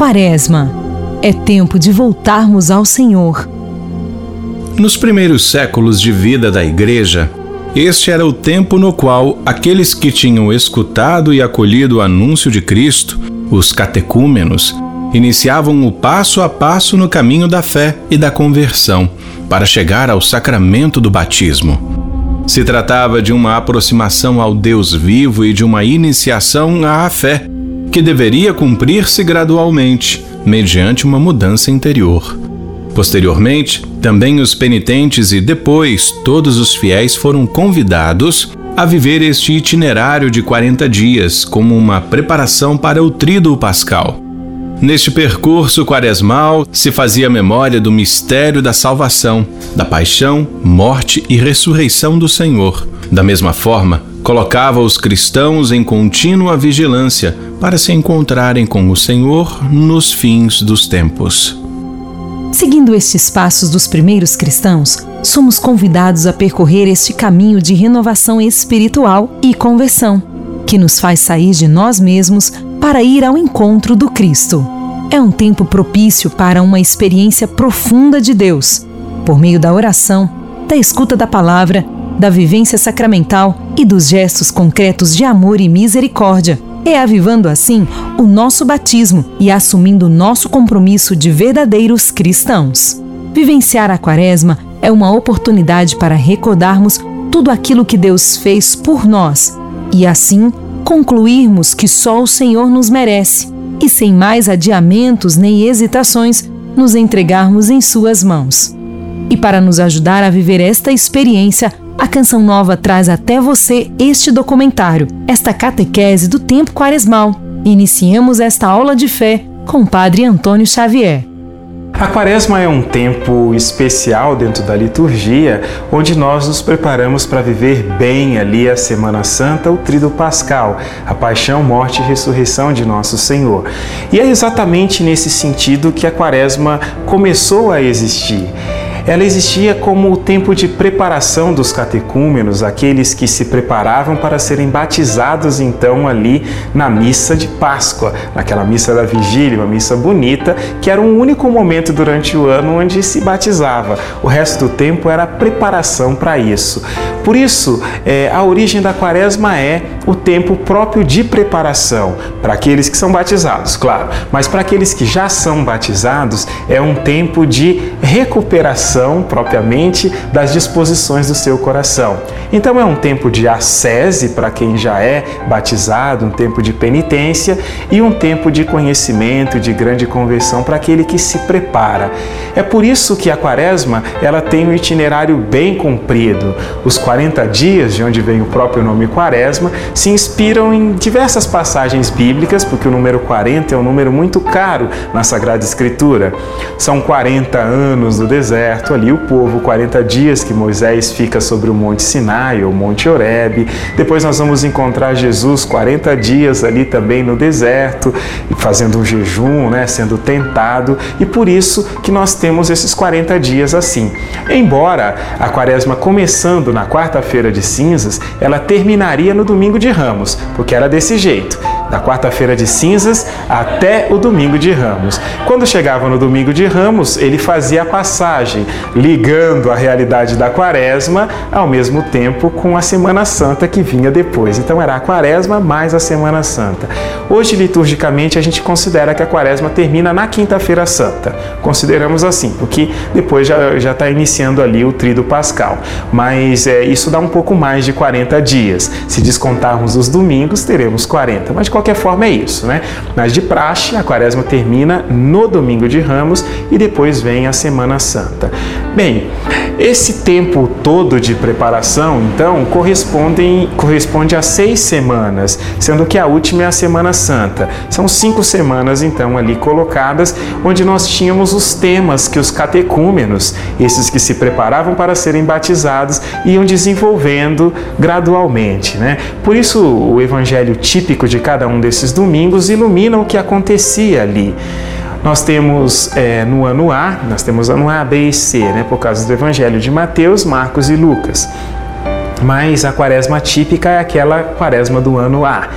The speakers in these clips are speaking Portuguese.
Quaresma. É tempo de voltarmos ao Senhor. Nos primeiros séculos de vida da Igreja, este era o tempo no qual aqueles que tinham escutado e acolhido o anúncio de Cristo, os catecúmenos, iniciavam o passo a passo no caminho da fé e da conversão, para chegar ao sacramento do batismo. Se tratava de uma aproximação ao Deus vivo e de uma iniciação à fé, que deveria cumprir-se gradualmente, mediante uma mudança interior. Posteriormente, também os penitentes e depois todos os fiéis foram convidados a viver este itinerário de 40 dias como uma preparação para o Tríduo Pascal. Neste percurso quaresmal se fazia memória do mistério da salvação, da paixão, morte e ressurreição do Senhor. Da mesma forma, colocava os cristãos em contínua vigilância para se encontrarem com o Senhor nos fins dos tempos. Seguindo estes passos dos primeiros cristãos, somos convidados a percorrer este caminho de renovação espiritual e conversão, que nos faz sair de nós mesmos para ir ao encontro do Cristo. É um tempo propício para uma experiência profunda de Deus, por meio da oração, da escuta da palavra, da vivência sacramental e dos gestos concretos de amor e misericórdia. É avivando assim o nosso batismo e assumindo o nosso compromisso de verdadeiros cristãos. Vivenciar a Quaresma é uma oportunidade para recordarmos tudo aquilo que Deus fez por nós e assim concluirmos que só o Senhor nos merece e, sem mais adiamentos nem hesitações, nos entregarmos em Suas mãos. E para nos ajudar a viver esta experiência, a Canção Nova traz até você este documentário, esta catequese do tempo quaresmal. Iniciemos esta aula de fé com o Padre Antônio Xavier. A Quaresma é um tempo especial dentro da liturgia, onde nós nos preparamos para viver bem ali a Semana Santa, o Tríduo Pascal, a paixão, morte e ressurreição de nosso Senhor. E é exatamente nesse sentido que a Quaresma começou a existir ela existia como o tempo de preparação dos catecúmenos, aqueles que se preparavam para serem batizados então ali na missa de Páscoa, naquela missa da vigília, uma missa bonita, que era um único momento durante o ano onde se batizava. O resto do tempo era preparação para isso. Por isso, é, a origem da quaresma é o tempo próprio de preparação para aqueles que são batizados, claro, mas para aqueles que já são batizados é um tempo de recuperação propriamente das disposições do seu coração. Então é um tempo de ascese para quem já é batizado, um tempo de penitência e um tempo de conhecimento, de grande conversão para aquele que se prepara. É por isso que a quaresma ela tem um itinerário bem comprido. Os 40 dias, de onde vem o próprio nome quaresma, se inspiram em diversas passagens bíblicas, porque o número 40 é um número muito caro na Sagrada Escritura. São 40 anos no deserto, ali o povo, 40 dias que Moisés fica sobre o Monte Sinai ou Monte Horebe. Depois nós vamos encontrar Jesus 40 dias ali também no deserto, fazendo um jejum, né, sendo tentado, e por isso que nós temos esses 40 dias assim. Embora a quaresma começando na quarta-feira de cinzas, ela terminaria no domingo de ramos, porque era desse jeito da quarta-feira de cinzas até o domingo de ramos. Quando chegava no domingo de ramos, ele fazia a passagem, ligando a realidade da quaresma ao mesmo tempo com a Semana Santa que vinha depois. Então era a quaresma mais a Semana Santa. Hoje, liturgicamente, a gente considera que a quaresma termina na quinta-feira santa. Consideramos assim, porque depois já está iniciando ali o trido pascal. Mas é, isso dá um pouco mais de 40 dias. Se descontarmos os domingos, teremos 40. Mas de qualquer forma é isso, né? Mas de praxe, a quaresma termina no domingo de Ramos e depois vem a Semana Santa. Bem, esse tempo todo de preparação, então, corresponde, corresponde a seis semanas, sendo que a última é a Semana Santa. São cinco semanas, então, ali colocadas, onde nós tínhamos os temas que os catecúmenos, esses que se preparavam para serem batizados, iam desenvolvendo gradualmente, né? Por isso, o evangelho típico de cada um desses domingos ilumina o que acontecia ali. Nós temos é, no ano A, nós temos ano A, B e C, né, por causa do Evangelho de Mateus, Marcos e Lucas. Mas a quaresma típica é aquela quaresma do ano A,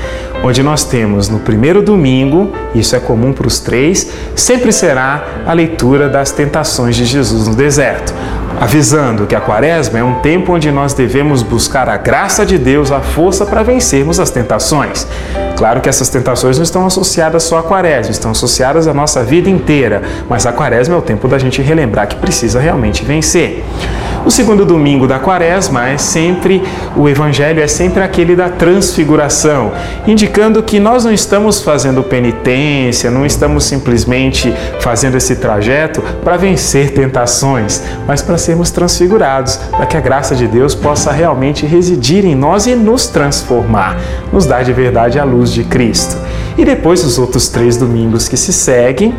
onde nós temos no primeiro domingo, isso é comum para os três, sempre será a leitura das tentações de Jesus no deserto avisando que a quaresma é um tempo onde nós devemos buscar a graça de Deus, a força para vencermos as tentações. Claro que essas tentações não estão associadas só à quaresma, estão associadas à nossa vida inteira, mas a quaresma é o tempo da gente relembrar que precisa realmente vencer. O segundo domingo da quaresma é sempre, o evangelho é sempre aquele da transfiguração, indicando que nós não estamos fazendo penitência, não estamos simplesmente fazendo esse trajeto para vencer tentações, mas para sermos transfigurados, para que a graça de Deus possa realmente residir em nós e nos transformar, nos dar de verdade a luz de Cristo. E depois os outros três domingos que se seguem,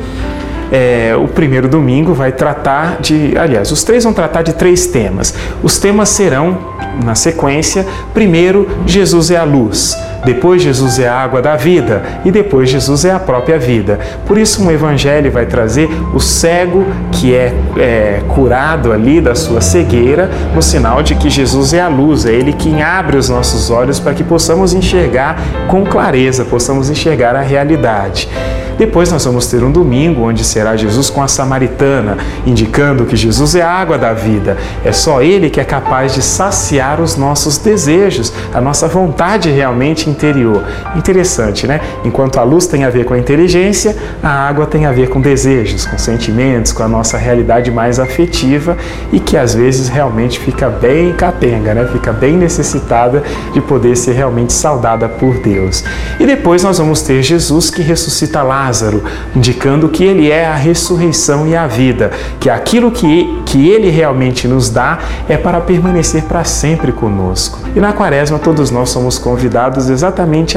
é, o primeiro domingo vai tratar de. Aliás, os três vão tratar de três temas. Os temas serão, na sequência, primeiro, Jesus é a luz. Depois, Jesus é a água da vida. E depois, Jesus é a própria vida. Por isso, um evangelho vai trazer o cego que é, é curado ali da sua cegueira, no sinal de que Jesus é a luz, é Ele quem abre os nossos olhos para que possamos enxergar com clareza, possamos enxergar a realidade. Depois nós vamos ter um domingo onde será Jesus com a samaritana, indicando que Jesus é a água da vida. É só Ele que é capaz de saciar os nossos desejos, a nossa vontade realmente interior. Interessante, né? Enquanto a luz tem a ver com a inteligência, a água tem a ver com desejos, com sentimentos, com a nossa realidade mais afetiva e que às vezes realmente fica bem capenga, né? Fica bem necessitada de poder ser realmente saudada por Deus. E depois nós vamos ter Jesus que ressuscita lá Lázaro, indicando que ele é a ressurreição e a vida, que aquilo que, que ele realmente nos dá é para permanecer para sempre conosco. E na quaresma todos nós somos convidados exatamente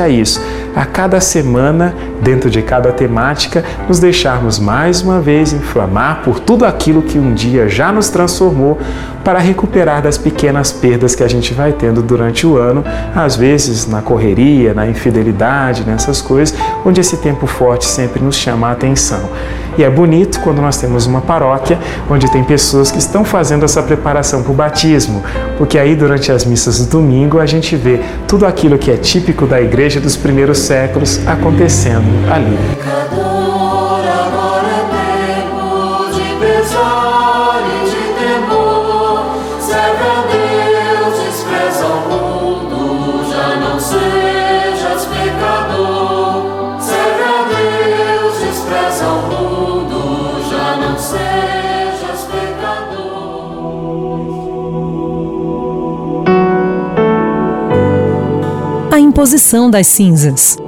a isso, a cada semana, dentro de cada temática, nos deixarmos mais uma vez inflamar por tudo aquilo que um dia já nos transformou para recuperar das pequenas perdas que a gente vai tendo durante o ano, às vezes na correria, na infidelidade, nessas coisas, onde esse tempo forte sempre nos chama a atenção. E é bonito quando nós temos uma paróquia onde tem pessoas que estão fazendo essa preparação para o batismo, porque aí durante as missas do domingo a gente vê tudo aquilo que é típico da igreja dos primeiros séculos acontecendo ali. Imposição das cinzas.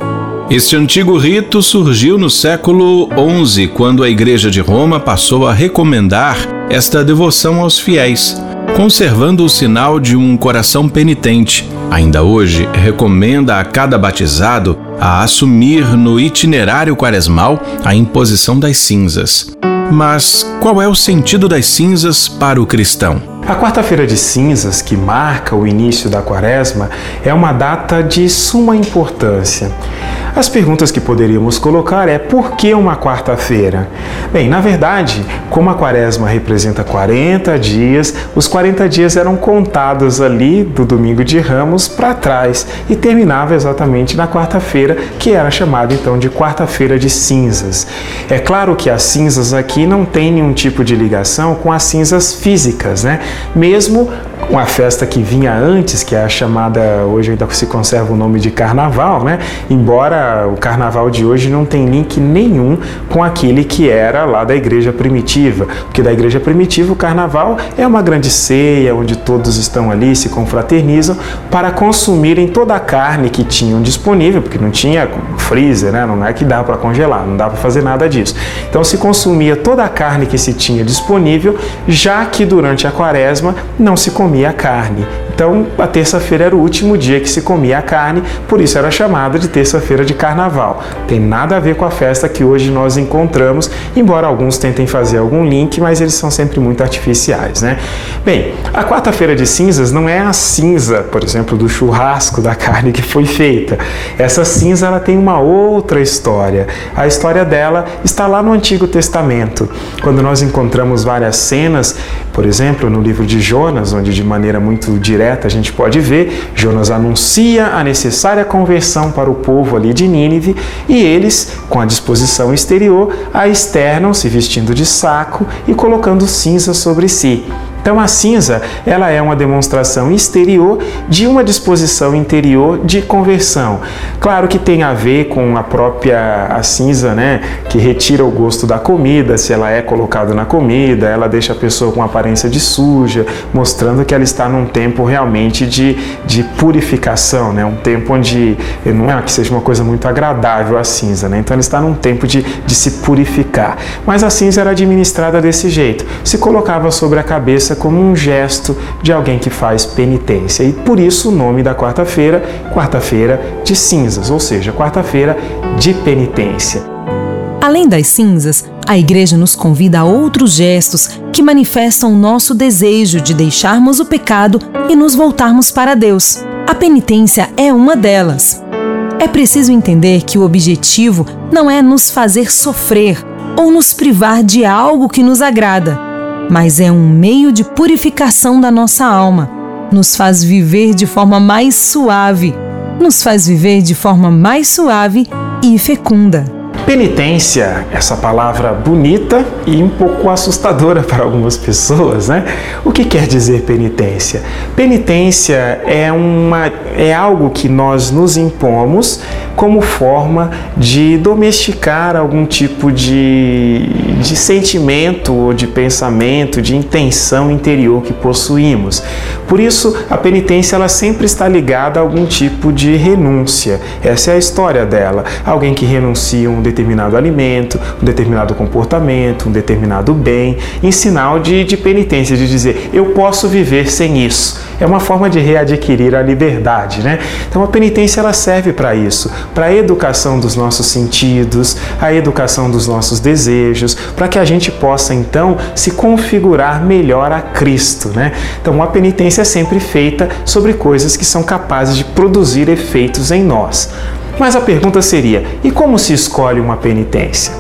Este antigo rito surgiu no século XI, quando a Igreja de Roma passou a recomendar esta devoção aos fiéis, conservando o sinal de um coração penitente. Ainda hoje, recomenda a cada batizado a assumir no itinerário quaresmal a imposição das cinzas. Mas qual é o sentido das cinzas para o cristão? A quarta-feira de cinzas, que marca o início da quaresma, é uma data de suma importância. As perguntas que poderíamos colocar é por que uma quarta-feira? Bem, na verdade, como a quaresma representa 40 dias, os 40 dias eram contados ali do domingo de Ramos para trás e terminava exatamente na quarta-feira, que era chamada então de quarta-feira de cinzas. É claro que as cinzas aqui não têm nenhum tipo de ligação com as cinzas físicas, né? Mesmo uma festa que vinha antes, que é a chamada, hoje ainda se conserva o nome de carnaval, né? Embora o carnaval de hoje não tem link nenhum com aquele que era lá da igreja primitiva, porque da igreja primitiva o carnaval é uma grande ceia onde todos estão ali, se confraternizam para consumirem toda a carne que tinham disponível, porque não tinha freezer, né? Não é que dá para congelar, não dá para fazer nada disso. Então se consumia toda a carne que se tinha disponível, já que durante a quaresma não se comia carne. Então, a terça-feira era o último dia que se comia a carne, por isso era chamada de terça-feira de carnaval. Tem nada a ver com a festa que hoje nós encontramos, embora alguns tentem fazer algum link, mas eles são sempre muito artificiais, né? Bem, a quarta-feira de cinzas não é a cinza, por exemplo, do churrasco da carne que foi feita. Essa cinza ela tem uma outra história. A história dela está lá no Antigo Testamento, quando nós encontramos várias cenas, por exemplo, no livro de Jonas, onde de maneira muito direta A gente pode ver, Jonas anuncia a necessária conversão para o povo ali de Nínive e eles, com a disposição exterior, a externam se vestindo de saco e colocando cinza sobre si. Então a cinza, ela é uma demonstração exterior de uma disposição interior de conversão. Claro que tem a ver com a própria a cinza, né, que retira o gosto da comida, se ela é colocada na comida, ela deixa a pessoa com aparência de suja, mostrando que ela está num tempo realmente de, de purificação, né, um tempo onde não é que seja uma coisa muito agradável a cinza, né, então ela está num tempo de, de se purificar. Mas a cinza era administrada desse jeito, se colocava sobre a cabeça como um gesto de alguém que faz penitência. E por isso o nome da quarta-feira, quarta-feira de cinzas, ou seja, quarta-feira de penitência. Além das cinzas, a Igreja nos convida a outros gestos que manifestam o nosso desejo de deixarmos o pecado e nos voltarmos para Deus. A penitência é uma delas. É preciso entender que o objetivo não é nos fazer sofrer ou nos privar de algo que nos agrada, mas é um meio de purificação da nossa alma. Nos faz viver de forma mais suave, nos faz viver de forma mais suave e fecunda. Penitência, essa palavra bonita e um pouco assustadora para algumas pessoas, né? O que quer dizer penitência? Penitência é, uma, é algo que nós nos impomos como forma de domesticar algum tipo de, de sentimento ou de pensamento, de intenção interior que possuímos. Por isso, a penitência ela sempre está ligada a algum tipo de renúncia. Essa é a história dela. Alguém que renuncia um determinado alimento, um determinado comportamento, um determinado bem, em sinal de, de penitência, de dizer, eu posso viver sem isso. É uma forma de readquirir a liberdade, né? Então a penitência ela serve para isso, para a educação dos nossos sentidos, a educação dos nossos desejos, para que a gente possa então se configurar melhor a Cristo, né? Então a penitência é sempre feita sobre coisas que são capazes de produzir efeitos em nós. Mas a pergunta seria: e como se escolhe uma penitência?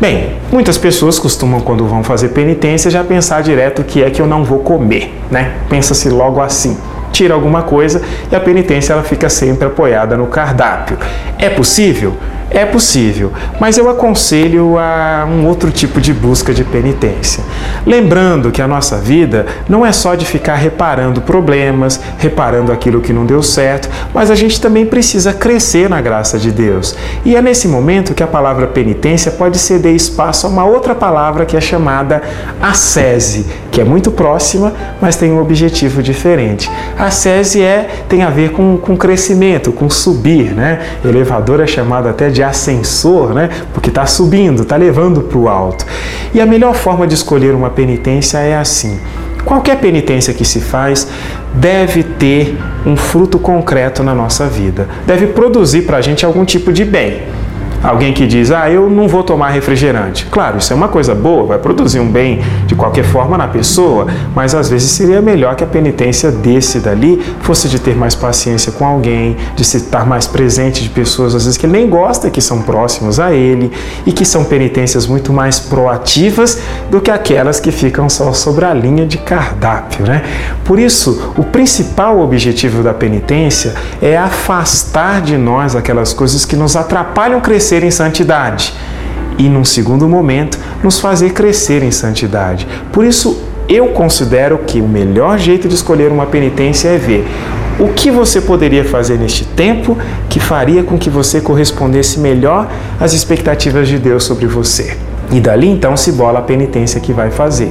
Bem, muitas pessoas costumam, quando vão fazer penitência, já pensar direto que é que eu não vou comer, né? Pensa-se logo assim. Tira alguma coisa e a penitência ela fica sempre apoiada no cardápio. É possível? É possível, mas eu aconselho a um outro tipo de busca de penitência. Lembrando que a nossa vida não é só de ficar reparando problemas, reparando aquilo que não deu certo, mas a gente também precisa crescer na graça de Deus. E é nesse momento que a palavra penitência pode ceder espaço a uma outra palavra que é chamada ascese, que é muito próxima, mas tem um objetivo diferente. A ascese é, tem a ver com, com crescimento, com subir, né? Elevador é chamado até de de ascensor, né? Porque está subindo, está levando para o alto. E a melhor forma de escolher uma penitência é assim. Qualquer penitência que se faz deve ter um fruto concreto na nossa vida, deve produzir para a gente algum tipo de bem. Alguém que diz, ah, eu não vou tomar refrigerante. Claro, isso é uma coisa boa, vai produzir um bem de qualquer forma na pessoa, mas às vezes seria melhor que a penitência desse dali fosse de ter mais paciência com alguém, de se estar mais presente de pessoas, às vezes que ele nem gosta, que são próximos a ele, e que são penitências muito mais proativas do que aquelas que ficam só sobre a linha de cardápio, né? Por isso, o principal objetivo da penitência é afastar de nós aquelas coisas que nos atrapalham crescer crescer em santidade e, num segundo momento, nos fazer crescer em santidade. Por isso, eu considero que o melhor jeito de escolher uma penitência é ver o que você poderia fazer neste tempo que faria com que você correspondesse melhor às expectativas de Deus sobre você. E dali então se bola a penitência que vai fazer.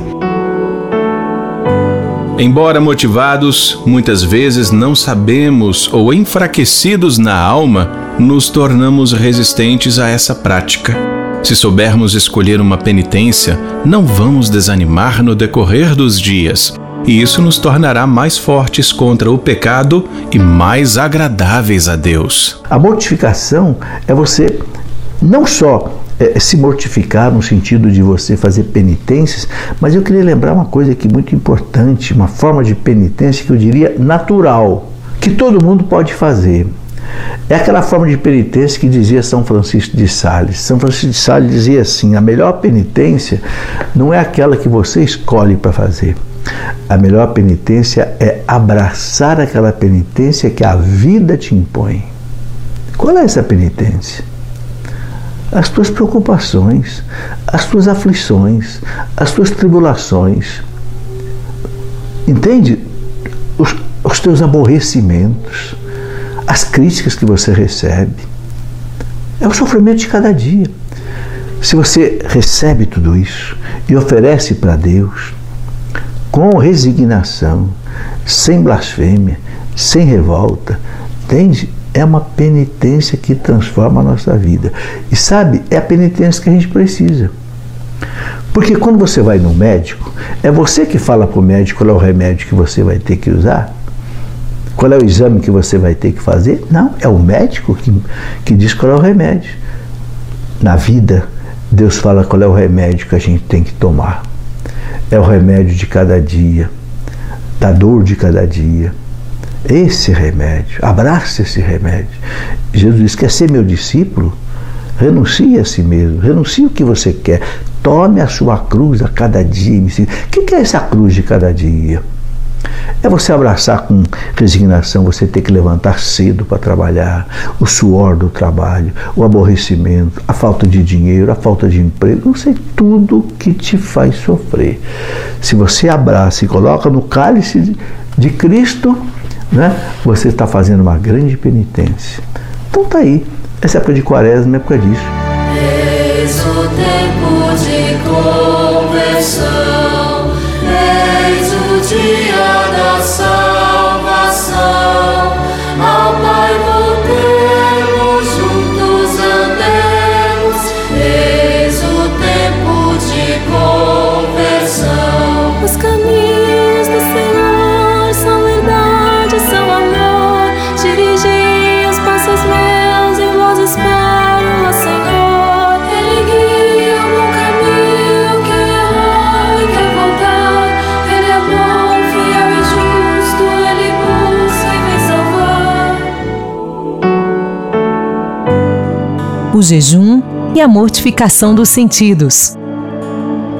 Embora motivados, muitas vezes não sabemos ou enfraquecidos na alma, nos tornamos resistentes a essa prática. Se soubermos escolher uma penitência, não vamos desanimar no decorrer dos dias, e isso nos tornará mais fortes contra o pecado e mais agradáveis a Deus. A mortificação é você não só é, se mortificar no sentido de você fazer penitências, mas eu queria lembrar uma coisa aqui muito importante, uma forma de penitência que eu diria natural, que todo mundo pode fazer. É aquela forma de penitência que dizia São Francisco de Sales. São Francisco de Sales dizia assim: a melhor penitência não é aquela que você escolhe para fazer, A melhor penitência é abraçar aquela penitência que a vida te impõe. Qual é essa penitência? As tuas preocupações, as tuas aflições, as tuas tribulações. Entende? Os, os teus aborrecimentos, as críticas que você recebe. É o sofrimento de cada dia. Se você recebe tudo isso e oferece para Deus com resignação, sem blasfêmia, sem revolta, entende? É uma penitência que transforma a nossa vida. E sabe, é a penitência que a gente precisa. Porque quando você vai no médico, é você que fala para o médico qual é o remédio que você vai ter que usar. Qual é o exame que você vai ter que fazer? Não, é o médico que, que diz qual é o remédio. Na vida, Deus fala qual é o remédio que a gente tem que tomar. É o remédio de cada dia, da dor de cada dia. Esse remédio, abraça esse remédio. Jesus diz: quer ser meu discípulo? Renuncie a si mesmo, renuncie o que você quer. Tome a sua cruz a cada dia. O que é essa cruz de cada dia? É você abraçar com resignação, você ter que levantar cedo para trabalhar, o suor do trabalho, o aborrecimento, a falta de dinheiro, a falta de emprego, não sei, tudo que te faz sofrer. Se você abraça e coloca no cálice de, Cristo, né, você está fazendo uma grande penitência. Então tá aí. Essa época de quaresma é época disso. O jejum e a mortificação dos sentidos.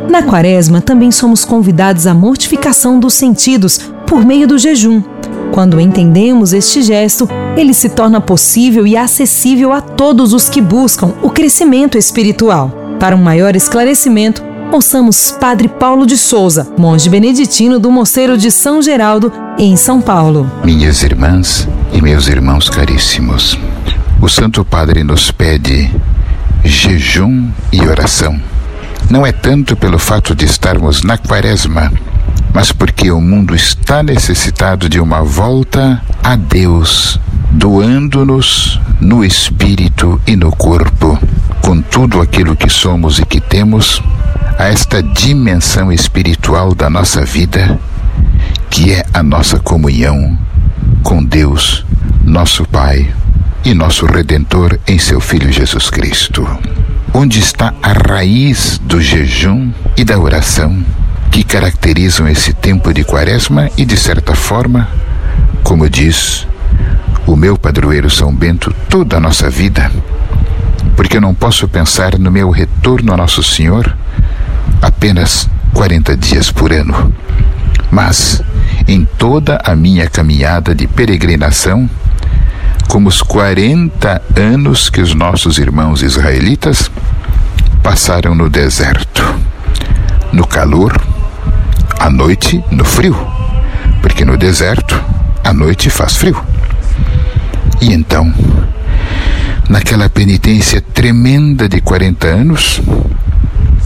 Na quaresma, também somos convidados à mortificação dos sentidos por meio do jejum. Quando entendemos este gesto, ele se torna possível e acessível a todos os que buscam o crescimento espiritual. Para um maior esclarecimento, ouçamos Padre Paulo de Souza, monge beneditino do Mosteiro de São Geraldo, em São Paulo. Minhas irmãs e meus irmãos caríssimos, o Santo Padre nos pede jejum e oração. Não é tanto pelo fato de estarmos na quaresma, mas porque o mundo está necessitado de uma volta a Deus, doando-nos no espírito e no corpo, com tudo aquilo que somos e que temos, a esta dimensão espiritual da nossa vida, que é a nossa comunhão com Deus, nosso Pai e nosso Redentor em seu Filho Jesus Cristo. Onde está a raiz do jejum e da oração que caracterizam esse tempo de quaresma e, de certa forma, como diz o meu padroeiro São Bento, toda a nossa vida? Porque eu não posso pensar no meu retorno a Nosso Senhor apenas 40 dias por ano, mas em toda a minha caminhada de peregrinação, como os 40 anos que os nossos irmãos israelitas passaram no deserto, no calor, à noite no frio, porque no deserto à noite faz frio. E então, naquela penitência tremenda de 40 anos,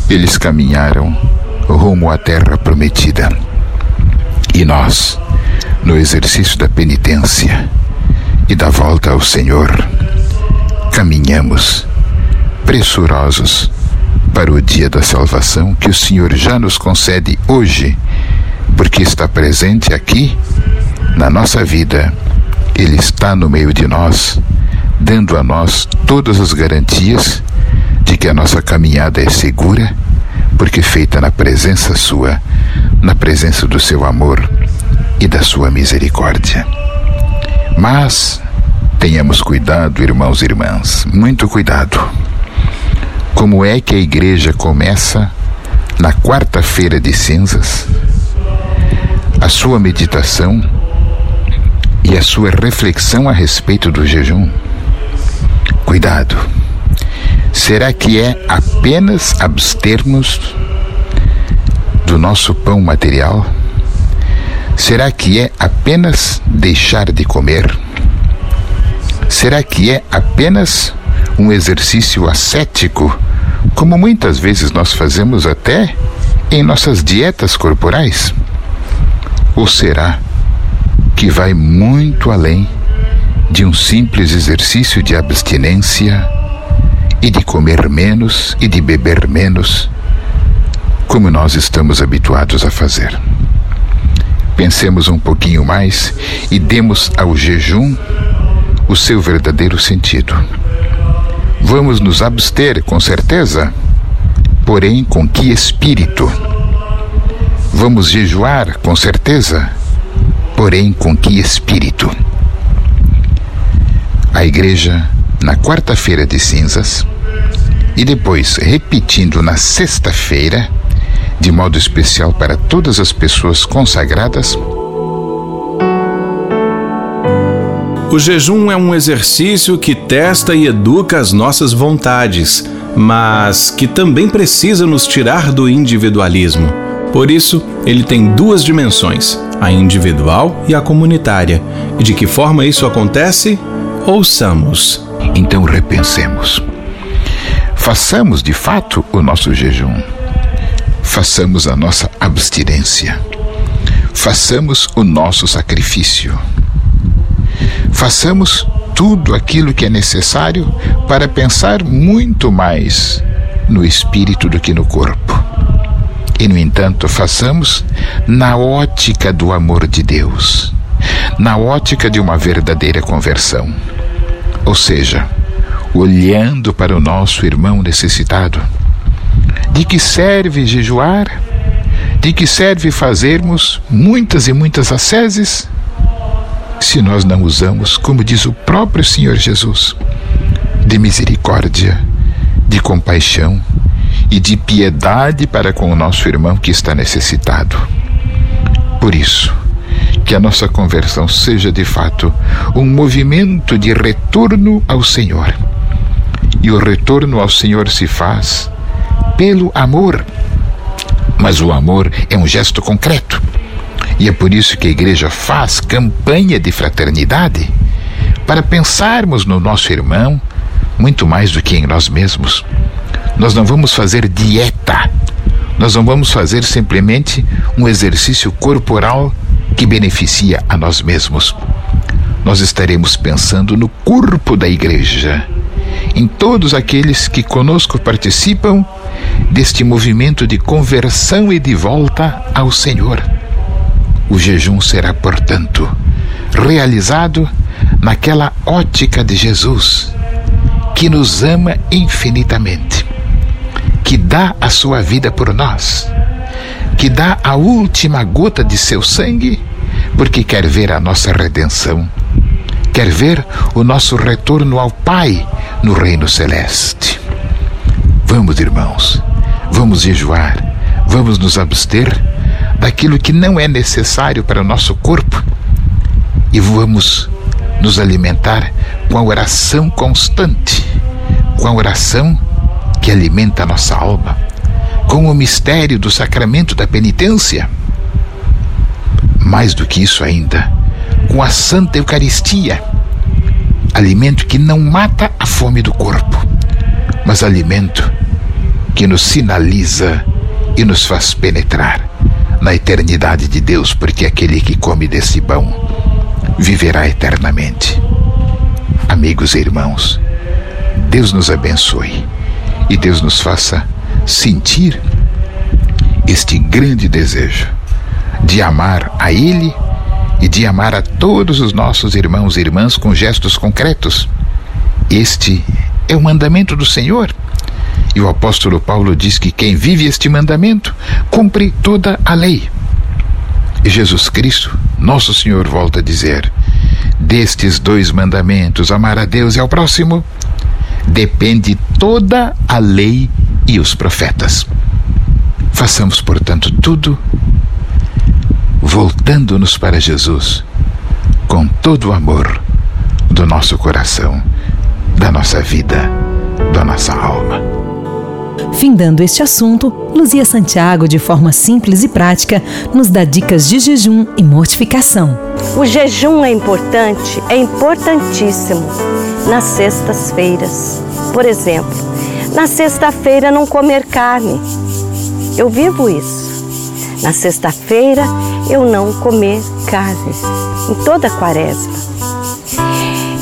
eles caminharam rumo à terra prometida. E nós, no exercício da penitência e da volta ao Senhor, caminhamos pressurosos para o dia da salvação que o Senhor já nos concede hoje, porque está presente aqui na nossa vida. Ele está no meio de nós, dando a nós todas as garantias de que a nossa caminhada é segura, porque feita na presença Sua, na presença do Seu amor e da Sua misericórdia. Mas tenhamos cuidado, irmãos e irmãs, muito cuidado. Como é que a igreja começa na quarta-feira de cinzas? a sua meditação e a sua reflexão a respeito do jejum? Cuidado. Será que é apenas abstermos do nosso pão material? Será que é apenas deixar de comer? Será que é apenas um exercício ascético, como muitas vezes nós fazemos até em nossas dietas corporais? Ou será que vai muito além de um simples exercício de abstinência e de comer menos e de beber menos, como nós estamos habituados a fazer? Pensemos um pouquinho mais e demos ao jejum o seu verdadeiro sentido. Vamos nos abster, com certeza, porém com que espírito? Vamos jejuar, com certeza, porém com que espírito? A igreja, na quarta-feira de cinzas, e depois repetindo na sexta-feira, de modo especial para todas as pessoas consagradas, O jejum é um exercício que testa e educa as nossas vontades, mas que também precisa nos tirar do individualismo. Por isso, ele tem duas dimensões, a individual e a comunitária. E de que forma isso acontece? Ouçamos. Então repensemos. Façamos de fato o nosso jejum. Façamos a nossa abstinência. Façamos o nosso sacrifício. Façamos tudo aquilo que é necessário para pensar muito mais no espírito do que no corpo. E, no entanto, façamos na ótica do amor de Deus, na ótica de uma verdadeira conversão. Ou seja, olhando para o nosso irmão necessitado. De que serve jejuar? De que serve fazermos muitas e muitas asceses? se nós não usamos, como diz o próprio Senhor Jesus, de misericórdia, de compaixão e de piedade para com o nosso irmão que está necessitado. Por isso, que a nossa conversão seja de fato um movimento de retorno ao Senhor. E o retorno ao Senhor se faz pelo amor. Mas o amor é um gesto concreto e é por isso que a igreja faz campanha de fraternidade para pensarmos no nosso irmão muito mais do que em nós mesmos. Nós não vamos fazer dieta, nós não vamos fazer simplesmente um exercício corporal que beneficia a nós mesmos. Nós estaremos pensando no corpo da igreja, em todos aqueles que conosco participam deste movimento de conversão e de volta ao Senhor. O jejum será, portanto, realizado naquela ótica de Jesus, que nos ama infinitamente, que dá a sua vida por nós, que dá a última gota de seu sangue, porque quer ver a nossa redenção, quer ver o nosso retorno ao Pai no reino celeste. Vamos, irmãos, vamos jejuar, vamos nos abster daquilo que não é necessário para o nosso corpo e vamos nos alimentar com a oração constante, com a oração que alimenta a nossa alma, com o mistério do sacramento da penitência. Mais do que isso ainda, com a Santa Eucaristia, alimento que não mata a fome do corpo, mas alimento que nos sinaliza e nos faz penetrar na eternidade de Deus, porque aquele que come desse pão viverá eternamente. Amigos e irmãos, Deus nos abençoe e Deus nos faça sentir este grande desejo de amar a Ele e de amar a todos os nossos irmãos e irmãs com gestos concretos. Este é o mandamento do Senhor. E o apóstolo Paulo diz que quem vive este mandamento cumpre toda a lei. E Jesus Cristo, nosso Senhor, volta a dizer: destes dois mandamentos, amar a Deus e ao próximo, depende toda a lei e os profetas. Façamos, portanto, tudo voltando-nos para Jesus com todo o amor do nosso coração, da nossa vida, da nossa alma. Findando este assunto, Luzia Santiago, de forma simples e prática, nos dá dicas de jejum e mortificação. O jejum é importante, é importantíssimo nas sextas-feiras. Por exemplo, na sexta-feira não comer carne. Eu vivo isso. Na sexta-feira eu não comer carne, em toda a quaresma.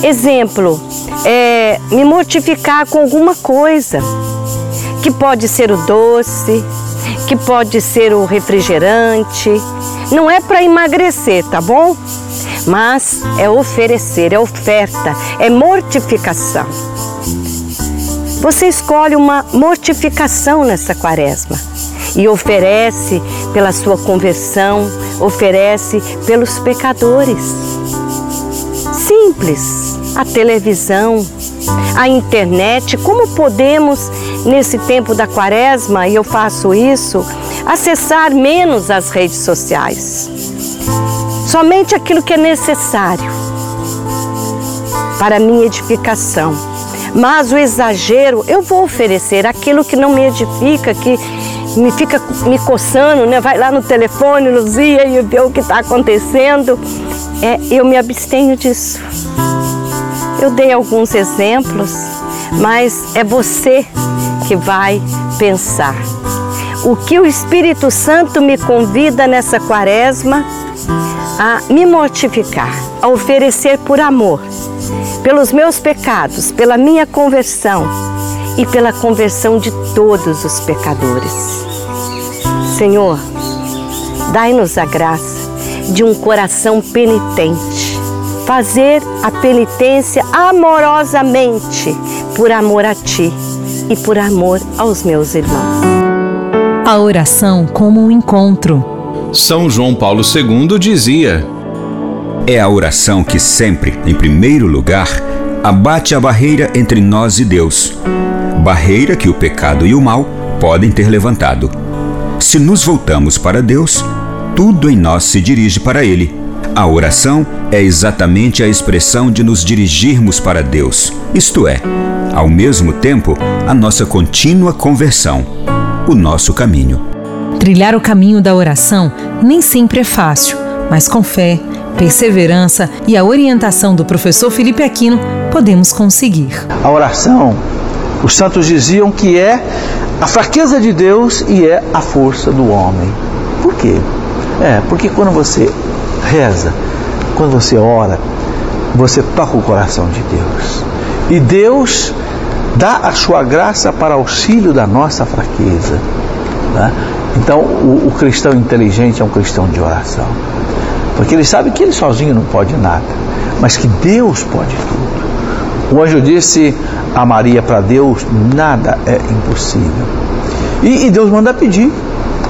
Exemplo, é me mortificar com alguma coisa, que pode ser o doce, que pode ser o refrigerante. Não é para emagrecer, tá bom? Mas é oferecer, é oferta, é mortificação. Você escolhe uma mortificação nessa quaresma e oferece pela sua conversão, oferece pelos pecadores. Simples, a televisão, a internet, como podemos, nesse tempo da quaresma, e eu faço isso, acessar menos as redes sociais? Somente aquilo que é necessário para a minha edificação. Mas o exagero, eu vou oferecer aquilo que não me edifica, que me fica me coçando, né? Vai lá no telefone, Luzia, e vê o que está acontecendo. É, eu me abstenho disso. Eu dei alguns exemplos, mas é você que vai pensar. O que o Espírito Santo me convida nessa quaresma a me mortificar, a oferecer por amor, pelos meus pecados, pela minha conversão e pela conversão de todos os pecadores. Senhor, dai-nos a graça de um coração penitente, fazer a penitência amorosamente, por amor a Ti e por amor aos meus irmãos. A oração como um encontro. São João Paulo II dizia: É a oração que sempre, em primeiro lugar, abate a barreira entre nós e Deus. Barreira que o pecado e o mal podem ter levantado. Se nos voltamos para Deus, tudo em nós se dirige para Ele. A oração é exatamente a expressão de nos dirigirmos para Deus, isto é, ao mesmo tempo, a nossa contínua conversão, o nosso caminho. Trilhar o caminho da oração nem sempre é fácil, mas com fé, perseverança e a orientação do professor Felipe Aquino, podemos conseguir. A oração, os santos diziam que é a fraqueza de Deus e é a força do homem. Por quê? É, porque quando você reza, quando você ora, você toca o coração de Deus. E Deus dá a sua graça para auxílio da nossa fraqueza. Né? Então, o, o cristão inteligente é um cristão de oração. Porque ele sabe que ele sozinho não pode nada, mas que Deus pode tudo. O anjo disse a Maria para Deus: nada é impossível. E, e Deus manda pedir.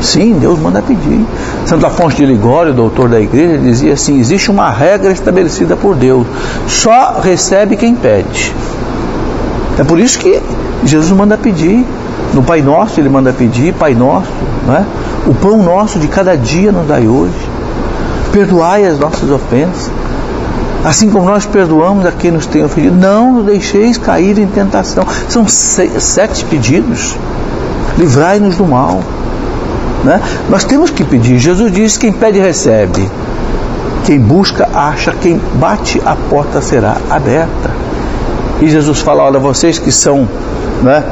Sim, Deus manda pedir. Santo Afonso de Ligório, doutor da igreja, dizia assim: existe uma regra estabelecida por Deus, só recebe quem pede. É por isso que Jesus manda pedir. No Pai Nosso ele manda pedir, Pai Nosso, não é? o pão nosso de cada dia nos dai hoje. Perdoai as nossas ofensas, assim como nós perdoamos a quem nos tem ofendido. Não nos deixeis cair em tentação. São sete pedidos. Livrai-nos do mal. Né? Nós temos que pedir. Jesus disse: quem pede, recebe. Quem busca, acha. Quem bate, a porta será aberta. E Jesus fala: olha, vocês que são né,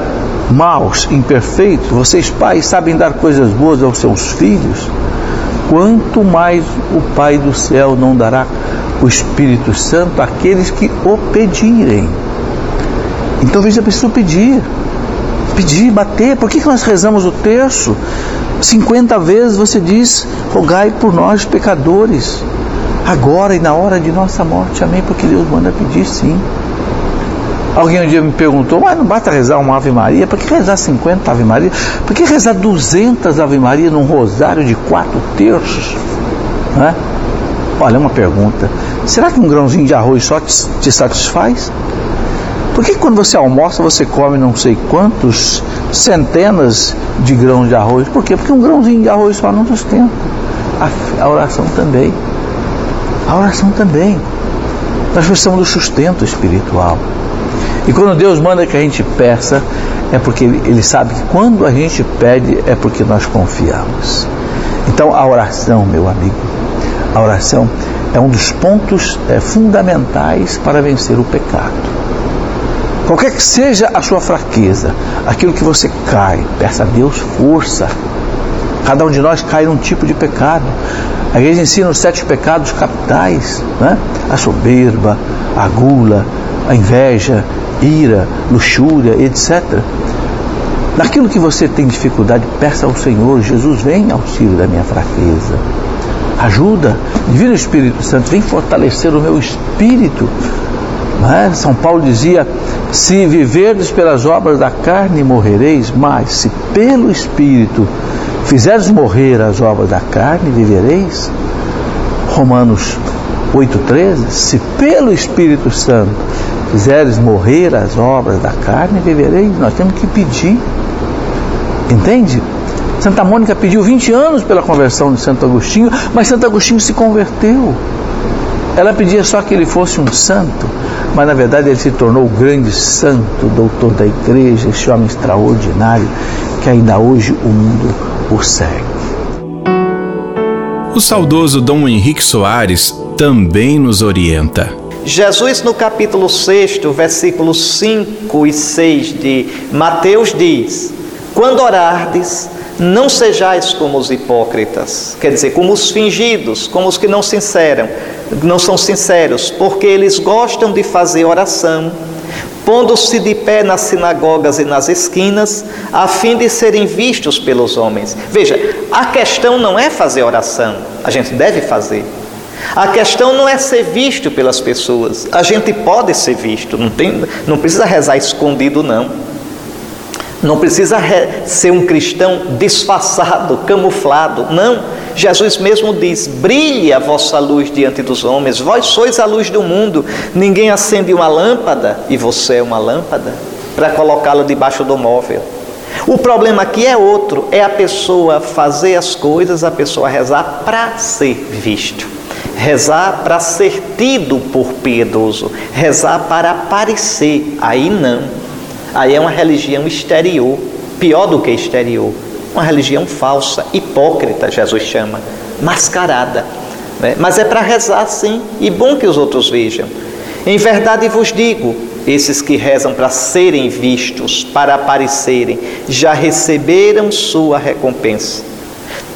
maus, imperfeitos, vocês pais sabem dar coisas boas aos seus filhos, quanto mais o Pai do céu não dará o Espírito Santo àqueles que o pedirem. Então veja pessoa pedir, pedir, bater. Por que, que nós rezamos o terço? 50 vezes você diz, rogai por nós pecadores, agora e na hora de nossa morte. Amém? Porque Deus manda pedir sim. Alguém um dia me perguntou, mas não basta rezar uma Ave Maria? Por que rezar 50 Ave Maria? Por que rezar 200 Ave Maria num rosário de quatro terços? Né? Olha, uma pergunta. Será que um grãozinho de arroz só te, te satisfaz? Por que quando você almoça você come não sei quantos centenas de grãos de arroz? Por quê? Porque um grãozinho de arroz só não sustenta. a, a oração também. A oração também. Nós precisamos do sustento espiritual. E quando Deus manda que a gente peça, é porque Ele sabe que quando a gente pede é porque nós confiamos. Então a oração, meu amigo, a oração é um dos pontos é, fundamentais para vencer o pecado. Qualquer que seja a sua fraqueza, aquilo que você cai, peça a Deus força. Cada um de nós cai num tipo de pecado. A igreja ensina os sete pecados capitais, né? a soberba, a gula, a inveja, ira, luxúria, etc. Naquilo que você tem dificuldade, peça ao Senhor, Jesus, vem auxílio da minha fraqueza. Ajuda, Divino Espírito Santo, vem fortalecer o meu espírito. É? São Paulo dizia: se viverdes pelas obras da carne, morrereis, mas se pelo Espírito fizerdes morrer as obras da carne, vivereis. Romanos 8,13: se pelo Espírito Santo fizeres morrer as obras da carne, vivereis. Nós temos que pedir. Entende? Santa Mônica pediu 20 anos pela conversão de Santo Agostinho, mas Santo Agostinho se converteu. Ela pedia só que ele fosse um santo, mas na verdade ele se tornou o grande santo, doutor da igreja, esse homem extraordinário que ainda hoje o mundo o segue. O saudoso Dom Henrique Soares também nos orienta. Jesus, no capítulo 6, versículos 5 e 6 de Mateus, diz: Quando orardes, não sejais como os hipócritas, quer dizer, como os fingidos, como os que não sinceram, não são sinceros, porque eles gostam de fazer oração, pondo-se de pé nas sinagogas e nas esquinas, a fim de serem vistos pelos homens. Veja, a questão não é fazer oração, a gente deve fazer. A questão não é ser visto pelas pessoas. A gente pode ser visto, não, tem, não precisa rezar escondido, não. Não precisa ser um cristão disfarçado, camuflado. Não. Jesus mesmo diz: brilhe a vossa luz diante dos homens, vós sois a luz do mundo. Ninguém acende uma lâmpada, e você é uma lâmpada, para colocá-la debaixo do móvel. O problema aqui é outro: é a pessoa fazer as coisas, a pessoa rezar para ser visto, rezar para ser tido por piedoso, rezar para aparecer. Aí não. Aí é uma religião exterior, pior do que exterior uma religião falsa, hipócrita, Jesus chama, mascarada. Né? Mas é para rezar sim, e bom que os outros vejam. Em verdade vos digo: esses que rezam para serem vistos, para aparecerem, já receberam sua recompensa.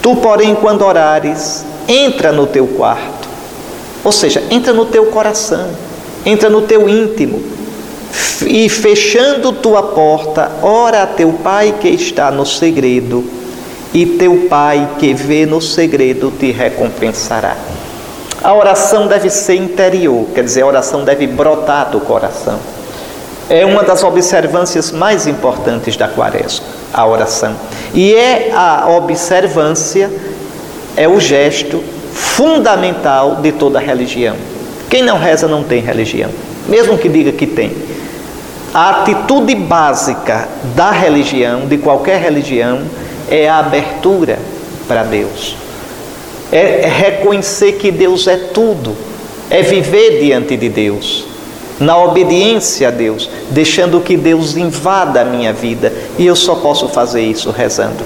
Tu, porém, quando orares, entra no teu quarto, ou seja, entra no teu coração, entra no teu íntimo, e fechando tua porta, ora a teu pai que está no segredo, e teu pai que vê no segredo te recompensará. A oração deve ser interior, quer dizer, a oração deve brotar do coração. É uma das observâncias mais importantes da quaresma, a oração. E é a observância, é o gesto fundamental de toda religião. Quem não reza não tem religião, mesmo que diga que tem. A atitude básica da religião, de qualquer religião, é a abertura para Deus. É reconhecer que Deus é tudo. É viver diante de Deus, na obediência a Deus, deixando que Deus invada a minha vida. E eu só posso fazer isso rezando.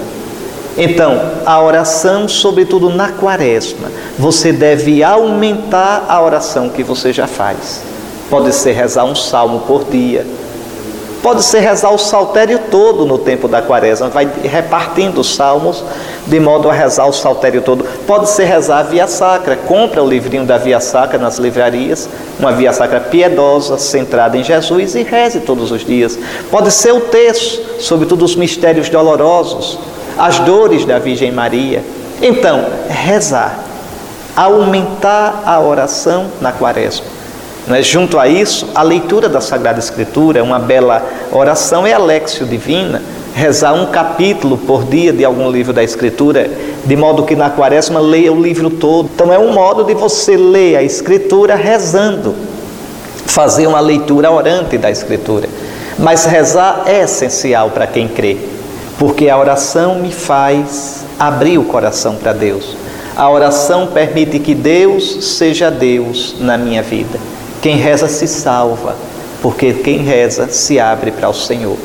Então, a oração, sobretudo na quaresma, você deve aumentar a oração que você já faz. Pode ser rezar um salmo por dia, Pode ser rezar o saltério todo no tempo da quaresma, vai repartindo os salmos de modo a rezar o saltério todo. Pode ser rezar a via sacra, compra o livrinho da via sacra nas livrarias, uma via sacra piedosa, centrada em Jesus e reze todos os dias. Pode ser o texto, sobretudo os mistérios dolorosos, as dores da Virgem Maria. Então, rezar, aumentar a oração na quaresma. Né? Junto a isso, a leitura da Sagrada Escritura, uma bela oração é a Lexio Divina, rezar um capítulo por dia de algum livro da Escritura, de modo que na quaresma leia o livro todo. Então é um modo de você ler a Escritura rezando, fazer uma leitura orante da Escritura. Mas rezar é essencial para quem crê, porque a oração me faz abrir o coração para Deus. A oração permite que Deus seja Deus na minha vida. Quem reza se salva, porque quem reza se abre para o Senhor.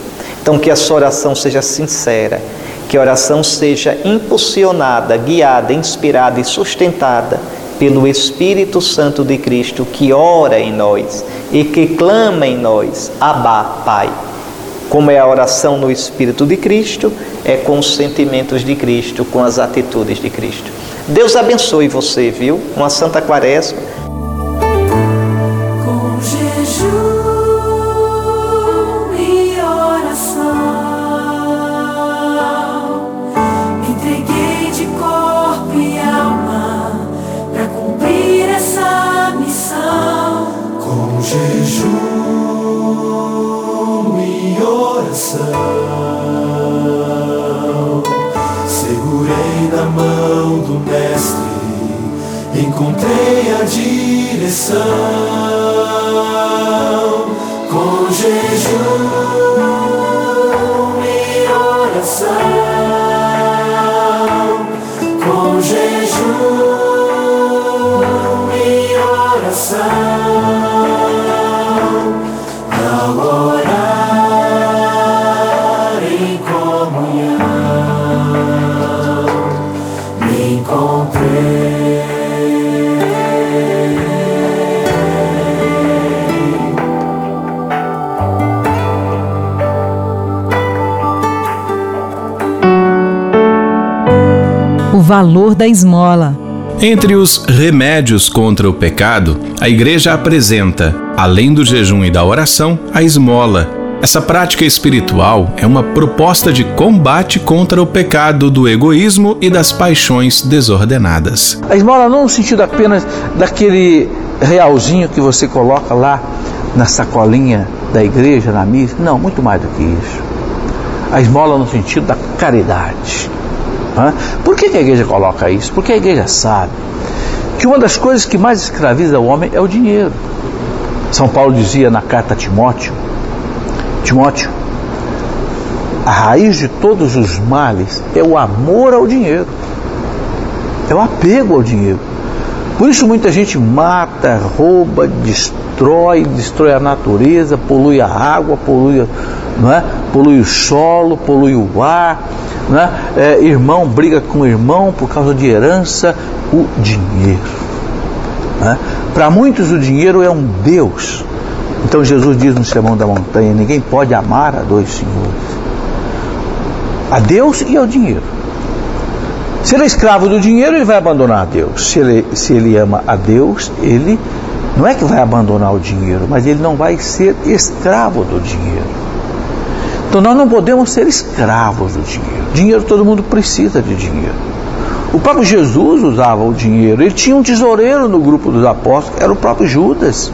Então, que a sua oração seja sincera, que a oração seja impulsionada, guiada, inspirada e sustentada pelo Espírito Santo de Cristo que ora em nós e que clama em nós, Abá, Pai. Como é a oração no Espírito de Cristo, é com os sentimentos de Cristo, com as atitudes de Cristo. Deus abençoe você, viu? Uma Santa Quaresma. Encontrei a direção. Com jejum valor da esmola. Entre os remédios contra o pecado, a igreja apresenta, além do jejum e da oração, a esmola. Essa prática espiritual é uma proposta de combate contra o pecado do egoísmo e das paixões desordenadas. A esmola não no sentido apenas daquele realzinho que você coloca lá na sacolinha da igreja, na missa. Não, muito mais do que isso. A esmola no sentido da caridade. Por que a igreja coloca isso? Porque a igreja sabe que uma das coisas que mais escraviza o homem é o dinheiro. São Paulo dizia na carta a Timóteo: Timóteo, a raiz de todos os males é o amor ao dinheiro, é o apego ao dinheiro. Por isso muita gente mata, rouba, destrói, destrói a natureza, polui a água, polui, não é? polui o solo, polui o ar. Não é? É, irmão briga com irmão por causa de herança, o dinheiro. É? Para muitos o dinheiro é um Deus. Então Jesus diz no Sermão da Montanha: ninguém pode amar a dois senhores, a Deus e ao dinheiro. Se ele é escravo do dinheiro, ele vai abandonar a Deus. Se ele, se ele ama a Deus, ele não é que vai abandonar o dinheiro, mas ele não vai ser escravo do dinheiro. Então nós não podemos ser escravos do dinheiro. Dinheiro todo mundo precisa de dinheiro. O próprio Jesus usava o dinheiro. Ele tinha um tesoureiro no grupo dos apóstolos, era o próprio Judas,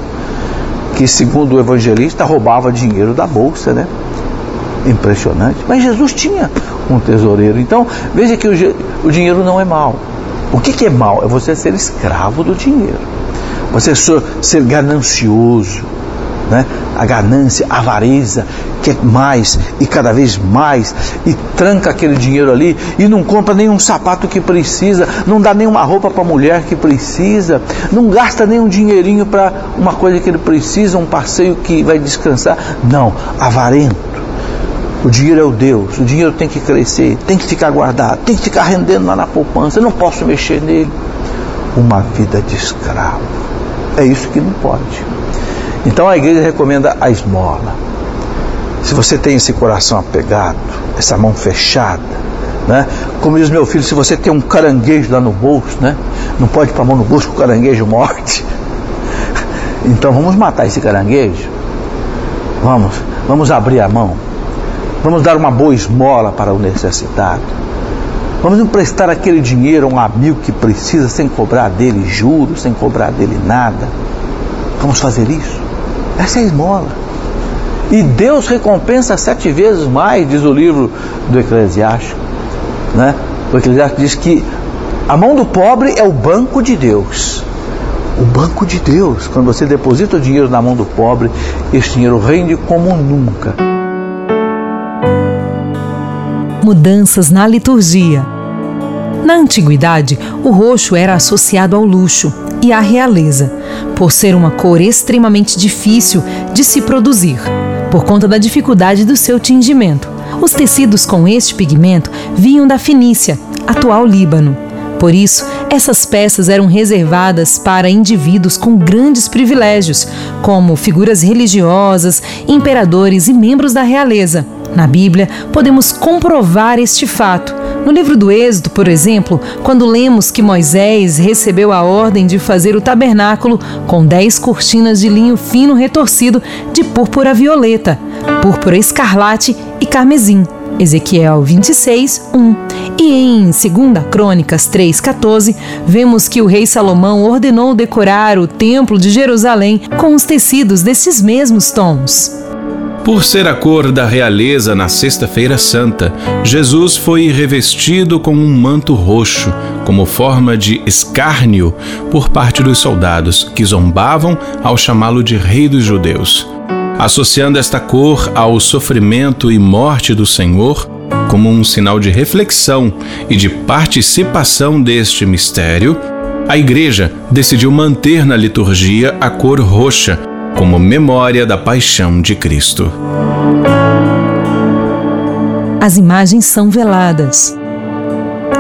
que segundo o evangelista roubava dinheiro da bolsa, né? Impressionante. Mas Jesus tinha um tesoureiro. Então veja que o, o dinheiro não é mal. O que, que é mal? É você ser escravo do dinheiro. Você ser ganancioso, né? a ganância, a avareza, quer mais e cada vez mais, e tranca aquele dinheiro ali e não compra nenhum sapato que precisa, não dá nenhuma roupa para a mulher que precisa, não gasta nenhum dinheirinho para uma coisa que ele precisa, um passeio que vai descansar. Não, avarento. O dinheiro é o Deus, o dinheiro tem que crescer, tem que ficar guardado, tem que ficar rendendo lá na poupança, eu não posso mexer nele. Uma vida de escravo. É isso que não pode. Então a igreja recomenda a esmola. Se você tem esse coração apegado, essa mão fechada, né? Como diz meu filho, se você tem um caranguejo lá no bolso, né? Não pode pôr a mão no bolso que o caranguejo morte. Então vamos matar esse caranguejo. Vamos, vamos abrir a mão. Vamos dar uma boa esmola para o necessitado. Vamos emprestar aquele dinheiro a um amigo que precisa sem cobrar dele juros, sem cobrar dele nada. Vamos fazer isso. Essa é a esmola. E Deus recompensa sete vezes mais, diz o livro do Eclesiástico. Né? O Eclesiástico diz que a mão do pobre é o banco de Deus. O banco de Deus. Quando você deposita o dinheiro na mão do pobre, esse dinheiro rende como nunca. Mudanças na liturgia. Na antiguidade, o roxo era associado ao luxo e à realeza, por ser uma cor extremamente difícil de se produzir, por conta da dificuldade do seu tingimento. Os tecidos com este pigmento vinham da Fenícia, atual Líbano. Por isso, essas peças eram reservadas para indivíduos com grandes privilégios, como figuras religiosas, imperadores e membros da realeza. Na Bíblia, podemos comprovar este fato. No livro do Êxodo, por exemplo, quando lemos que Moisés recebeu a ordem de fazer o tabernáculo com dez cortinas de linho fino retorcido de púrpura violeta, púrpura escarlate e carmesim. Ezequiel 26, 1. E em 2 Crônicas 3,14, vemos que o rei Salomão ordenou decorar o templo de Jerusalém com os tecidos desses mesmos tons. Por ser a cor da realeza na Sexta-feira Santa, Jesus foi revestido com um manto roxo, como forma de escárnio por parte dos soldados, que zombavam ao chamá-lo de Rei dos Judeus. Associando esta cor ao sofrimento e morte do Senhor, como um sinal de reflexão e de participação deste mistério, a Igreja decidiu manter na liturgia a cor roxa como memória da paixão de Cristo. As imagens são veladas.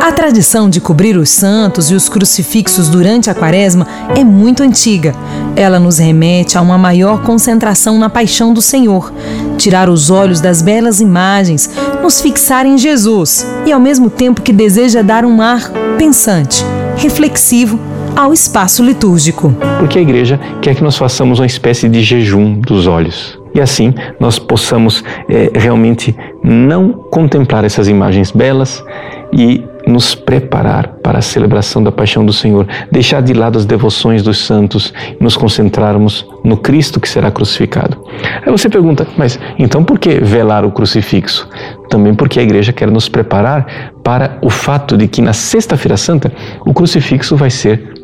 A tradição de cobrir os santos e os crucifixos durante a quaresma é muito antiga. Ela nos remete a uma maior concentração na paixão do Senhor, tirar os olhos das belas imagens, nos fixar em Jesus e, ao mesmo tempo que deseja dar um ar pensante, reflexivo ao espaço litúrgico. Porque a igreja quer que nós façamos uma espécie de jejum dos olhos. E assim nós possamos é, realmente não contemplar essas imagens belas e nos preparar para a celebração da paixão do Senhor, deixar de lado as devoções dos santos e nos concentrarmos no Cristo que será crucificado. Aí você pergunta, mas então por que velar o crucifixo? Também porque a igreja quer nos preparar para o fato de que na Sexta-feira Santa o crucifixo vai ser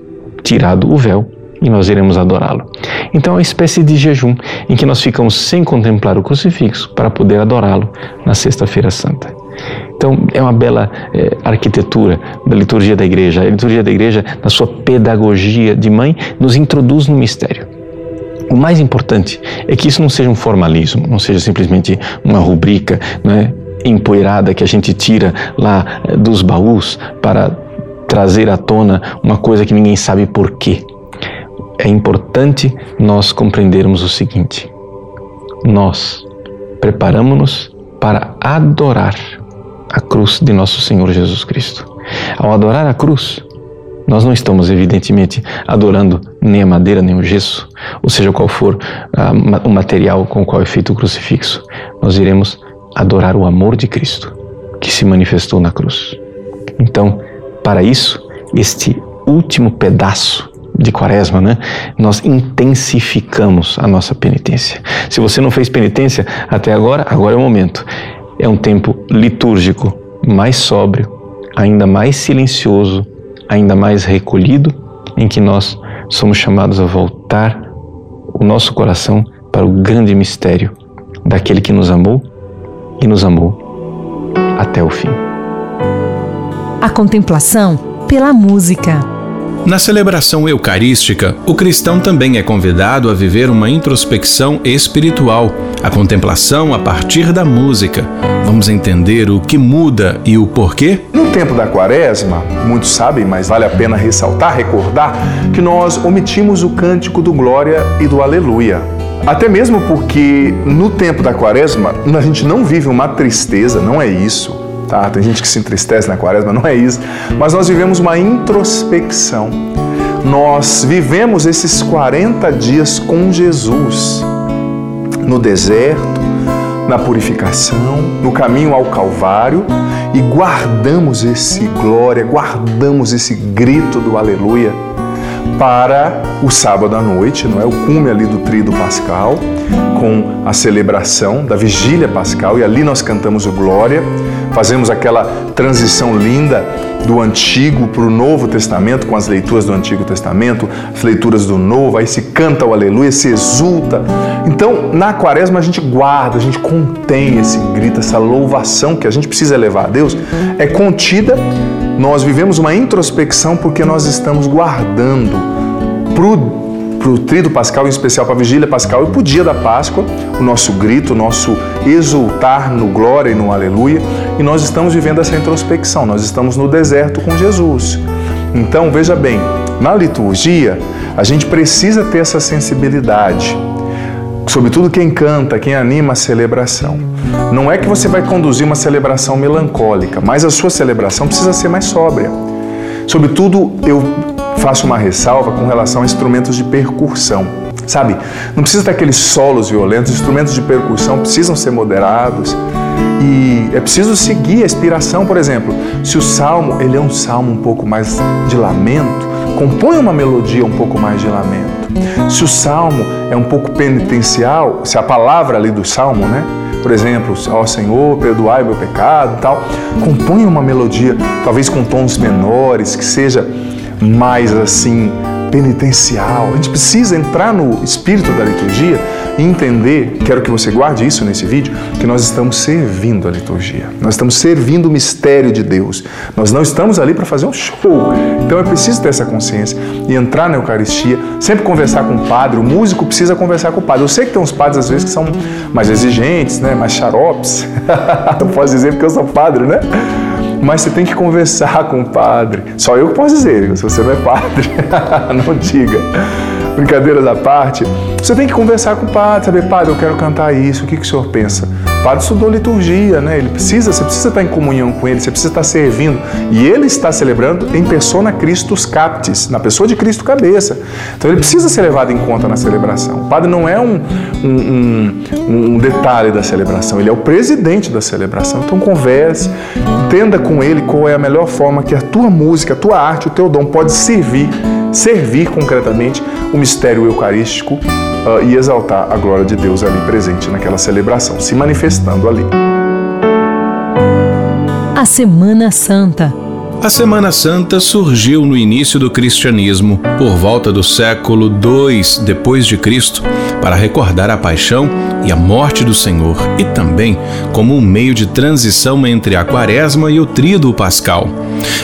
tirado o véu e nós iremos adorá-lo. Então é uma espécie de jejum em que nós ficamos sem contemplar o crucifixo para poder adorá-lo na Sexta-feira Santa. Então é uma bela é, arquitetura da liturgia da igreja. A liturgia da igreja, na sua pedagogia de mãe, nos introduz no mistério. O mais importante é que isso não seja um formalismo, não seja simplesmente uma rubrica né, empoeirada que a gente tira lá é, dos baús para trazer à tona uma coisa que ninguém sabe por quê. É importante nós compreendermos o seguinte: nós preparamos-nos para adorar a cruz de nosso Senhor Jesus Cristo. Ao adorar a cruz, nós não estamos, evidentemente, adorando nem a madeira, nem o gesso, ou seja, qual for uh, o material com o qual é feito o crucifixo. Nós iremos adorar o amor de Cristo, que se manifestou na cruz. Então, para isso, este último pedaço de quaresma, né? Nós intensificamos a nossa penitência. Se você não fez penitência até agora, agora é o momento. É um tempo litúrgico mais sóbrio, ainda mais silencioso, ainda mais recolhido, em que nós somos chamados a voltar o nosso coração para o grande mistério daquele que nos amou e nos amou até o fim. A contemplação pela música. Na celebração eucarística, o cristão também é convidado a viver uma introspecção espiritual, a contemplação a partir da música. Vamos entender o que muda e o porquê? No tempo da quaresma, muitos sabem, mas vale a pena ressaltar, recordar, que nós omitimos o cântico do Glória e do Aleluia. Até mesmo porque no tempo da quaresma a gente não vive uma tristeza, não é isso. Tá? Tem gente que se entristece na quaresma, não é isso. Mas nós vivemos uma introspecção. Nós vivemos esses 40 dias com Jesus no deserto, na purificação, no caminho ao Calvário e guardamos esse glória, guardamos esse grito do aleluia para o sábado à noite, não é? O cume ali do tríduo pascal, com a celebração da vigília pascal, e ali nós cantamos o Glória, fazemos aquela transição linda do Antigo para o Novo Testamento, com as leituras do Antigo Testamento, as leituras do Novo, aí se canta o Aleluia, se exulta. Então, na quaresma a gente guarda, a gente contém esse grito, essa louvação que a gente precisa levar a Deus, é contida Nós vivemos uma introspecção porque nós estamos guardando para o trido pascal, em especial para a vigília pascal e para o dia da Páscoa, o nosso grito, o nosso exultar no glória e no aleluia, e nós estamos vivendo essa introspecção, nós estamos no deserto com Jesus. Então, veja bem, na liturgia, a gente precisa ter essa sensibilidade sobretudo quem canta, quem anima a celebração. Não é que você vai conduzir uma celebração melancólica, mas a sua celebração precisa ser mais sóbria. Sobretudo, eu faço uma ressalva com relação a instrumentos de percussão. Sabe, não precisa ter aqueles solos violentos, os instrumentos de percussão precisam ser moderados e é preciso seguir a inspiração, por exemplo. Se o salmo, ele é um salmo um pouco mais de lamento, compõe uma melodia um pouco mais de lamento. Se o salmo é um pouco penitencial, se a palavra ali do salmo, né? Por exemplo, ó Senhor, perdoai meu pecado e tal, compõe uma melodia, talvez com tons menores, que seja mais assim penitencial. A gente precisa entrar no espírito da liturgia e entender, quero que você guarde isso nesse vídeo, que nós estamos servindo a liturgia. Nós estamos servindo o mistério de Deus. Nós não estamos ali para fazer um show. Então é preciso ter essa consciência e entrar na Eucaristia, sempre conversar com o padre. O músico precisa conversar com o padre. Eu sei que tem uns padres às vezes que são mais exigentes, né, mais xaropes. não posso dizer porque eu sou padre, né? Mas você tem que conversar com o padre. Só eu que posso dizer, se você não é padre, não diga. Brincadeiras à parte, você tem que conversar com o padre, saber, padre, eu quero cantar isso, o que, que o senhor pensa? O padre estudou liturgia, né? Ele precisa, você precisa estar em comunhão com ele, você precisa estar servindo. E ele está celebrando em persona Christus Captis, na pessoa de Cristo cabeça. Então ele precisa ser levado em conta na celebração. O padre não é um, um, um, um detalhe da celebração, ele é o presidente da celebração. Então converse, entenda com ele qual é a melhor forma que a tua música, a tua arte, o teu dom pode servir, servir concretamente o mistério eucarístico uh, e exaltar a glória de Deus ali presente naquela celebração, se manifestando ali. A Semana Santa. A Semana Santa surgiu no início do cristianismo, por volta do século II depois de Cristo, para recordar a paixão e a morte do Senhor e também como um meio de transição entre a Quaresma e o Tríduo Pascal.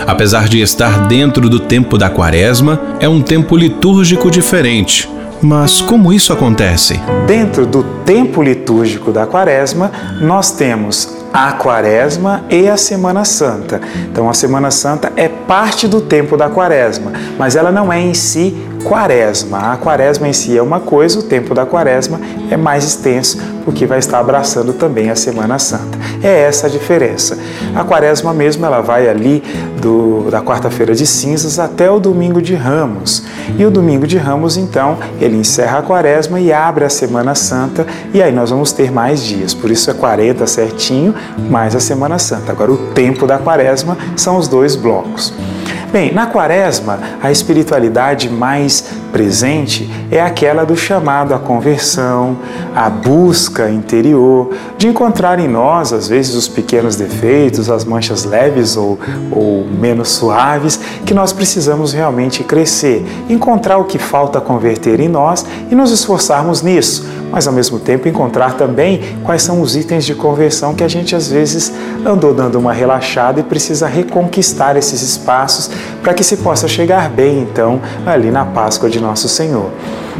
Apesar de estar dentro do tempo da Quaresma, é um tempo litúrgico diferente. Mas como isso acontece? Dentro do tempo litúrgico da Quaresma, nós temos a Quaresma e a Semana Santa. Então, a Semana Santa é parte do tempo da Quaresma, mas ela não é em si Quaresma. A Quaresma em si é uma coisa, o tempo da Quaresma é mais extenso, porque vai estar abraçando também a Semana Santa. É essa a diferença. A Quaresma mesmo, ela vai ali do, da quarta-feira de cinzas até o domingo de Ramos. E o domingo de Ramos, então, ele encerra a Quaresma e abre a Semana Santa, e aí nós vamos ter mais dias. Por isso é 40 certinho, mais a Semana Santa. Agora, o tempo da Quaresma são os dois blocos. Bem, na quaresma, a espiritualidade mais presente é aquela do chamado à conversão, à busca interior, de encontrar em nós, às vezes, os pequenos defeitos, as manchas leves ou, ou menos suaves, que nós precisamos realmente crescer, encontrar o que falta converter em nós e nos esforçarmos nisso mas ao mesmo tempo encontrar também quais são os itens de conversão que a gente às vezes andou dando uma relaxada e precisa reconquistar esses espaços para que se possa chegar bem então ali na Páscoa de Nosso Senhor.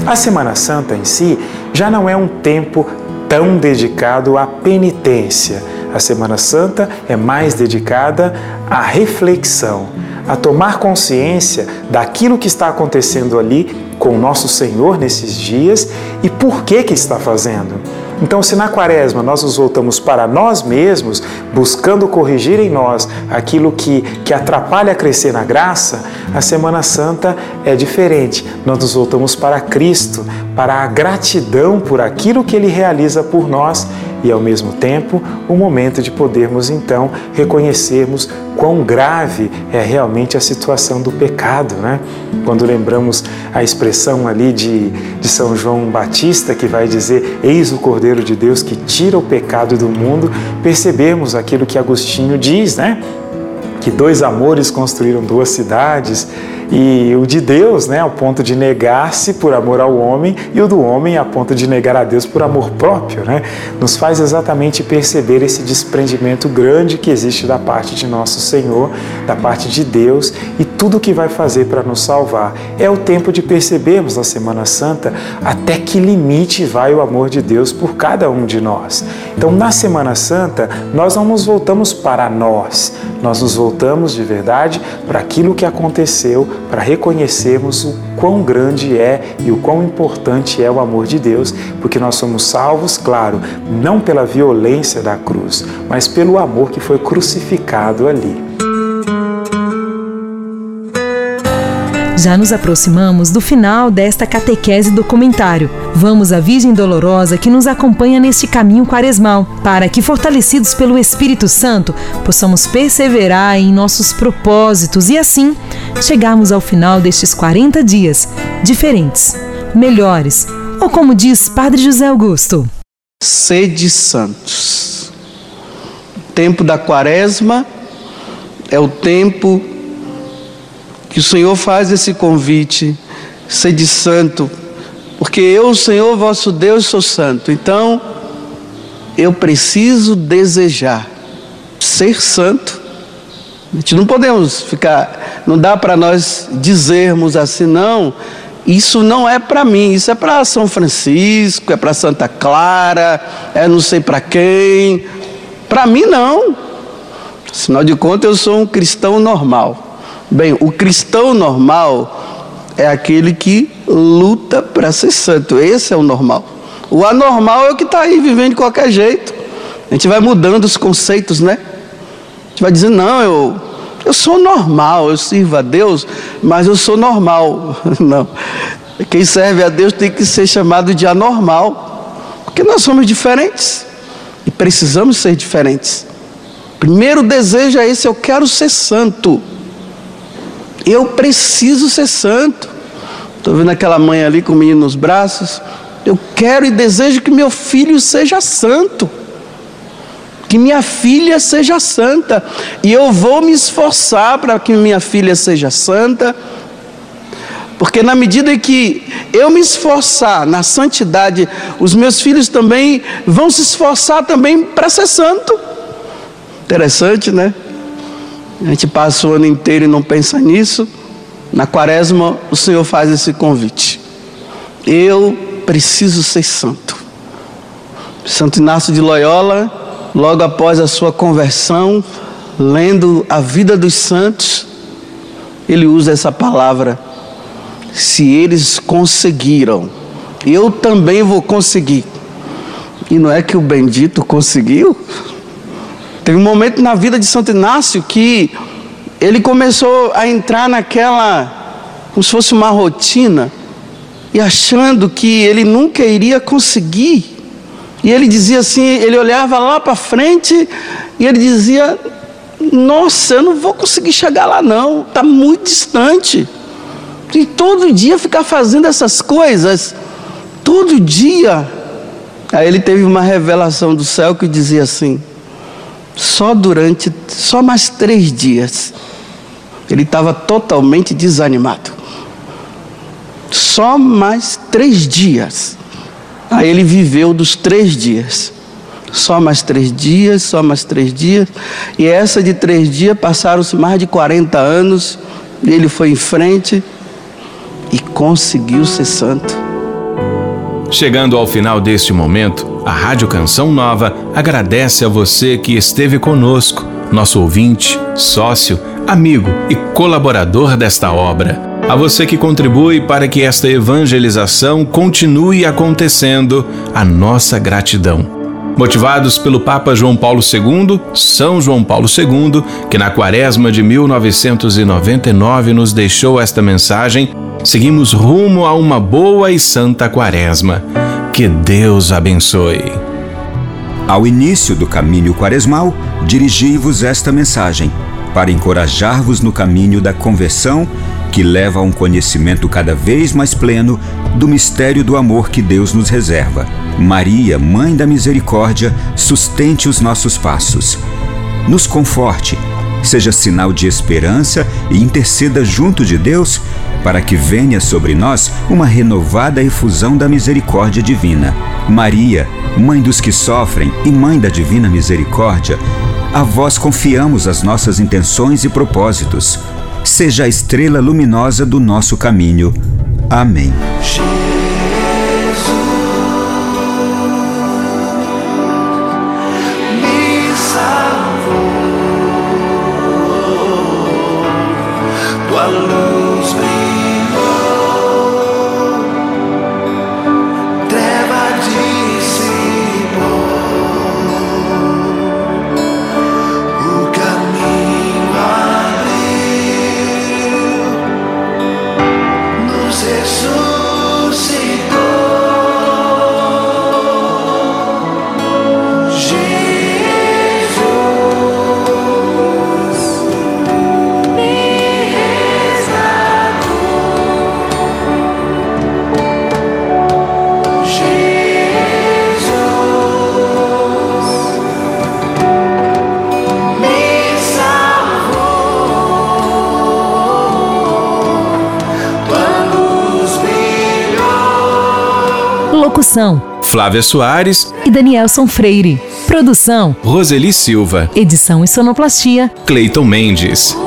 A Semana Santa em si já não é um tempo tão dedicado à penitência. A Semana Santa é mais dedicada à reflexão, a tomar consciência daquilo que está acontecendo ali com o nosso Senhor nesses dias e por que que está fazendo. Então, se na quaresma nós nos voltamos para nós mesmos, buscando corrigir em nós aquilo que, que atrapalha a crescer na graça, a Semana Santa é diferente. Nós nos voltamos para Cristo, para a gratidão por aquilo que Ele realiza por nós e, ao mesmo tempo, o momento de podermos então reconhecermos quão grave é realmente a situação do pecado, né? Quando lembramos a expressão ali de, de São João Batista, que vai dizer: Eis o Cordeiro de Deus que tira o pecado do mundo, percebemos aquilo que Agostinho diz, né? Que dois amores construíram duas cidades E o de Deus, né, ao ponto de negar-se por amor ao homem, e o do homem a ponto de negar a Deus por amor próprio, né? Nos faz exatamente perceber esse desprendimento grande que existe da parte de nosso Senhor, da parte de Deus e tudo que vai fazer para nos salvar. É o tempo de percebermos na Semana Santa até que limite vai o amor de Deus por cada um de nós. Então, na Semana Santa, nós não nos voltamos para nós, nós nos voltamos de verdade para aquilo que aconteceu, para reconhecermos o quão grande é e o quão importante é o amor de Deus, porque nós somos salvos, claro, não pela violência da cruz, mas pelo amor que foi crucificado ali. Já nos aproximamos do final desta catequese documentário. Vamos à Virgem Dolorosa que nos acompanha neste caminho quaresmal, para que, fortalecidos pelo Espírito Santo, possamos perseverar em nossos propósitos e assim chegarmos ao final destes 40 dias diferentes, melhores, ou como diz Padre José Augusto. Sede santos. O tempo da quaresma é o tempo que o Senhor faz esse convite, sede santo, porque eu, Senhor vosso Deus, sou santo. Então, eu preciso desejar ser santo. A gente não podemos ficar, não dá para nós dizermos assim, não, isso não é para mim, isso é para São Francisco, é para Santa Clara, é não sei para quem. Para mim, não. Afinal de contas, eu sou um cristão normal. Bem, o cristão normal é aquele que luta para ser santo. Esse é o normal. O anormal é o que está aí vivendo de qualquer jeito. A gente vai mudando os conceitos, né? A gente vai dizendo, não, eu, eu sou normal, eu sirvo a Deus, mas eu sou normal. Não. Quem serve a Deus tem que ser chamado de anormal, porque nós somos diferentes e precisamos ser diferentes. Primeiro desejo é esse: eu quero ser santo. Eu preciso ser santo. Estou vendo aquela mãe ali com o menino nos braços. Eu quero e desejo que meu filho seja santo. Que minha filha seja santa. E eu vou me esforçar para que minha filha seja santa. Porque na medida que eu me esforçar na santidade, os meus filhos também vão se esforçar também para ser santo. Interessante, né? A gente passa o ano inteiro e não pensa nisso. Na quaresma, o Senhor faz esse convite. Eu preciso ser santo. Santo Inácio de Loyola, logo após a sua conversão, lendo a vida dos santos, ele usa essa palavra. Se eles conseguiram, eu também vou conseguir. E não é que o bendito conseguiu? Teve um momento na vida de Santo Inácio que ele começou a entrar naquela, como se fosse uma rotina, e achando que ele nunca iria conseguir. E ele dizia assim: ele olhava lá para frente e ele dizia: Nossa, eu não vou conseguir chegar lá, não, está muito distante. E todo dia ficar fazendo essas coisas, todo dia. Aí ele teve uma revelação do céu que dizia assim: só durante, só mais três dias, ele estava totalmente desanimado. Só mais três dias. Aí ele viveu dos três dias. Só mais três dias, só mais três dias. E essa de três dias passaram-se mais de 40 anos. Ele foi em frente e conseguiu ser santo. Chegando ao final deste momento, a Rádio Canção Nova agradece a você que esteve conosco, nosso ouvinte, sócio, amigo e colaborador desta obra. A você que contribui para que esta evangelização continue acontecendo, a nossa gratidão. Motivados pelo Papa João Paulo II, São João Paulo II, que na quaresma de 1999 nos deixou esta mensagem, seguimos rumo a uma boa e santa quaresma. Que Deus abençoe. Ao início do caminho quaresmal, dirigi-vos esta mensagem, para encorajar-vos no caminho da conversão, que leva a um conhecimento cada vez mais pleno do mistério do amor que Deus nos reserva. Maria, Mãe da Misericórdia, sustente os nossos passos. Nos conforte seja sinal de esperança e interceda junto de Deus para que venha sobre nós uma renovada efusão da misericórdia divina. Maria, Mãe dos que sofrem e Mãe da Divina Misericórdia, a vós confiamos as nossas intenções e propósitos. Seja a estrela luminosa do nosso caminho. Amém. Locução: Flávia Soares, e Danielson Freire. Produção: Roseli Silva, edição e sonoplastia. Cleiton Mendes.